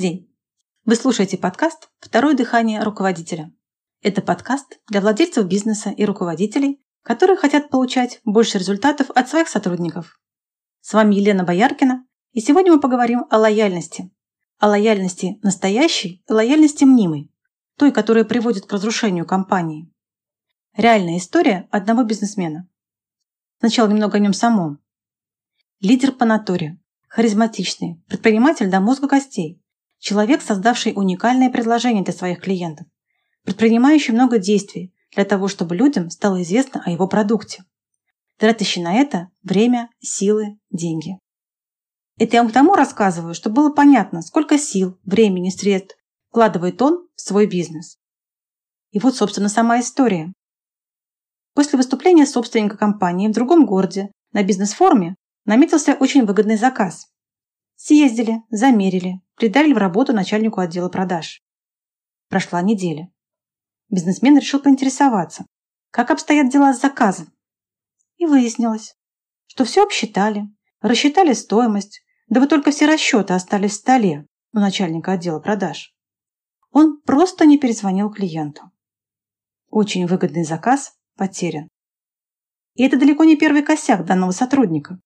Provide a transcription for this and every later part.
день! Вы слушаете подкаст «Второе дыхание руководителя». Это подкаст для владельцев бизнеса и руководителей, которые хотят получать больше результатов от своих сотрудников. С вами Елена Бояркина, и сегодня мы поговорим о лояльности. О лояльности настоящей и лояльности мнимой, той, которая приводит к разрушению компании. Реальная история одного бизнесмена. Сначала немного о нем самом. Лидер по натуре, харизматичный, предприниматель до мозга костей, человек, создавший уникальное предложение для своих клиентов, предпринимающий много действий для того, чтобы людям стало известно о его продукте. Тратящий на это время, силы, деньги. Это я вам к тому рассказываю, чтобы было понятно, сколько сил, времени, средств вкладывает он в свой бизнес. И вот, собственно, сама история. После выступления собственника компании в другом городе на бизнес-форуме наметился очень выгодный заказ. Съездили, замерили, придали в работу начальнику отдела продаж. Прошла неделя. Бизнесмен решил поинтересоваться, как обстоят дела с заказом. И выяснилось, что все обсчитали, рассчитали стоимость, да вот только все расчеты остались в столе у начальника отдела продаж. Он просто не перезвонил клиенту. Очень выгодный заказ потерян. И это далеко не первый косяк данного сотрудника.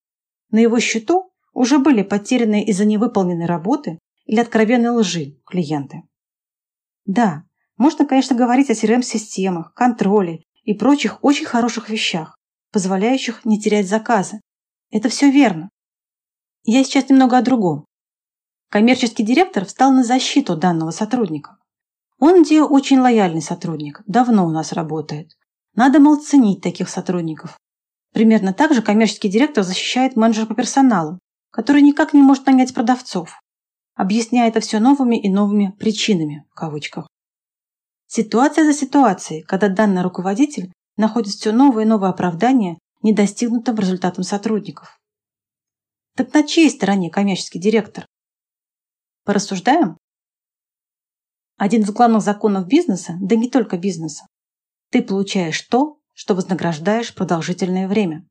На его счету уже были потеряны из-за невыполненной работы или откровенной лжи клиенты. Да, можно, конечно, говорить о CRM-системах, контроле и прочих очень хороших вещах, позволяющих не терять заказы. Это все верно. Я сейчас немного о другом. Коммерческий директор встал на защиту данного сотрудника. Он где очень лояльный сотрудник, давно у нас работает. Надо, мол, ценить таких сотрудников. Примерно так же коммерческий директор защищает менеджера по персоналу, который никак не может нанять продавцов, объясняя это все новыми и новыми «причинами» в кавычках. Ситуация за ситуацией, когда данный руководитель находит все новые и новые оправдания недостигнутым результатом сотрудников. Так на чьей стороне коммерческий директор? Порассуждаем? Один из главных законов бизнеса, да не только бизнеса. Ты получаешь то, что вознаграждаешь продолжительное время.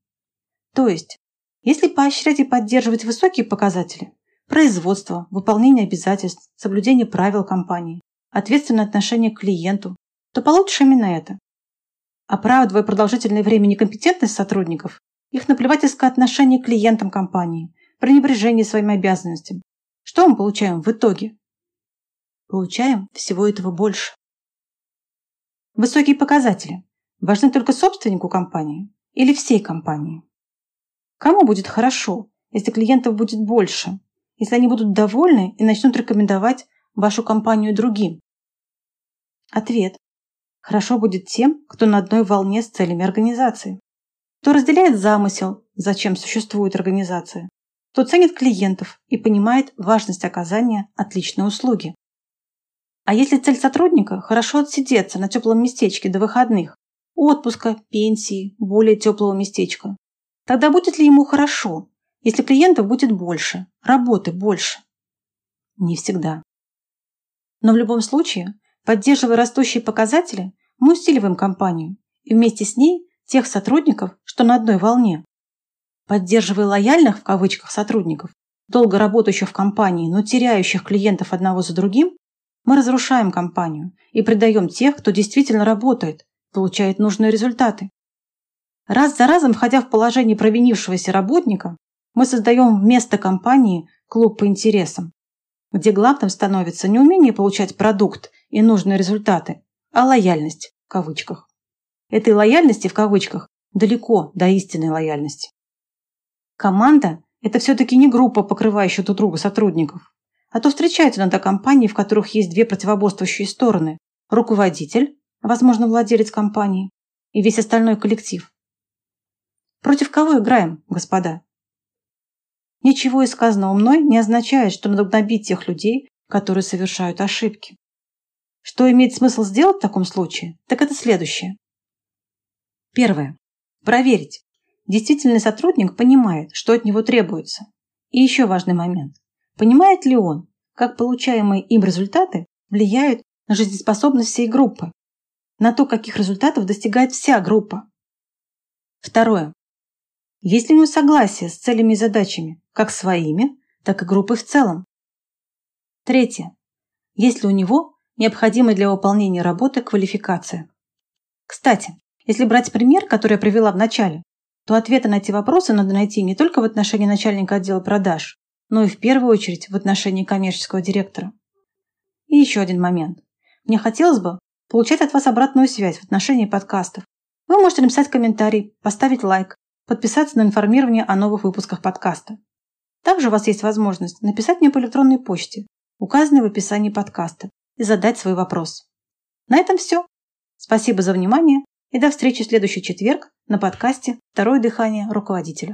То есть, если поощрять и поддерживать высокие показатели – производство, выполнение обязательств, соблюдение правил компании, ответственное отношение к клиенту, то получишь именно это. Оправдывая продолжительное время некомпетентность сотрудников, их наплевательское отношение к клиентам компании, пренебрежение своими обязанностями, что мы получаем в итоге? Получаем всего этого больше. Высокие показатели важны только собственнику компании или всей компании? Кому будет хорошо, если клиентов будет больше, если они будут довольны и начнут рекомендовать вашу компанию другим? Ответ. Хорошо будет тем, кто на одной волне с целями организации. Кто разделяет замысел, зачем существует организация. Кто ценит клиентов и понимает важность оказания отличной услуги. А если цель сотрудника – хорошо отсидеться на теплом местечке до выходных, отпуска, пенсии, более теплого местечка. Тогда будет ли ему хорошо, если клиентов будет больше, работы больше? Не всегда. Но в любом случае, поддерживая растущие показатели, мы усиливаем компанию и вместе с ней тех сотрудников, что на одной волне. Поддерживая лояльных в кавычках сотрудников, долго работающих в компании, но теряющих клиентов одного за другим, мы разрушаем компанию и предаем тех, кто действительно работает, получает нужные результаты. Раз за разом, входя в положение провинившегося работника, мы создаем вместо компании клуб по интересам, где главным становится не умение получать продукт и нужные результаты, а лояльность в кавычках. Этой лояльности в кавычках далеко до истинной лояльности. Команда – это все-таки не группа, покрывающая друг друга сотрудников, а то встречаются иногда компании, в которых есть две противоборствующие стороны – руководитель возможно, владелец компании, и весь остальной коллектив. Против кого играем, господа? Ничего из сказанного мной не означает, что надо гнобить тех людей, которые совершают ошибки. Что имеет смысл сделать в таком случае, так это следующее. Первое. Проверить. Действительный сотрудник понимает, что от него требуется. И еще важный момент. Понимает ли он, как получаемые им результаты влияют на жизнеспособность всей группы? на то, каких результатов достигает вся группа. Второе. Есть ли у него согласие с целями и задачами, как своими, так и группы в целом? Третье. Есть ли у него необходимая для выполнения работы квалификация? Кстати, если брать пример, который я привела в начале, то ответы на эти вопросы надо найти не только в отношении начальника отдела продаж, но и в первую очередь в отношении коммерческого директора. И еще один момент. Мне хотелось бы получать от вас обратную связь в отношении подкастов. Вы можете написать комментарий, поставить лайк, подписаться на информирование о новых выпусках подкаста. Также у вас есть возможность написать мне по электронной почте, указанной в описании подкаста, и задать свой вопрос. На этом все. Спасибо за внимание и до встречи в следующий четверг на подкасте «Второе дыхание руководителя».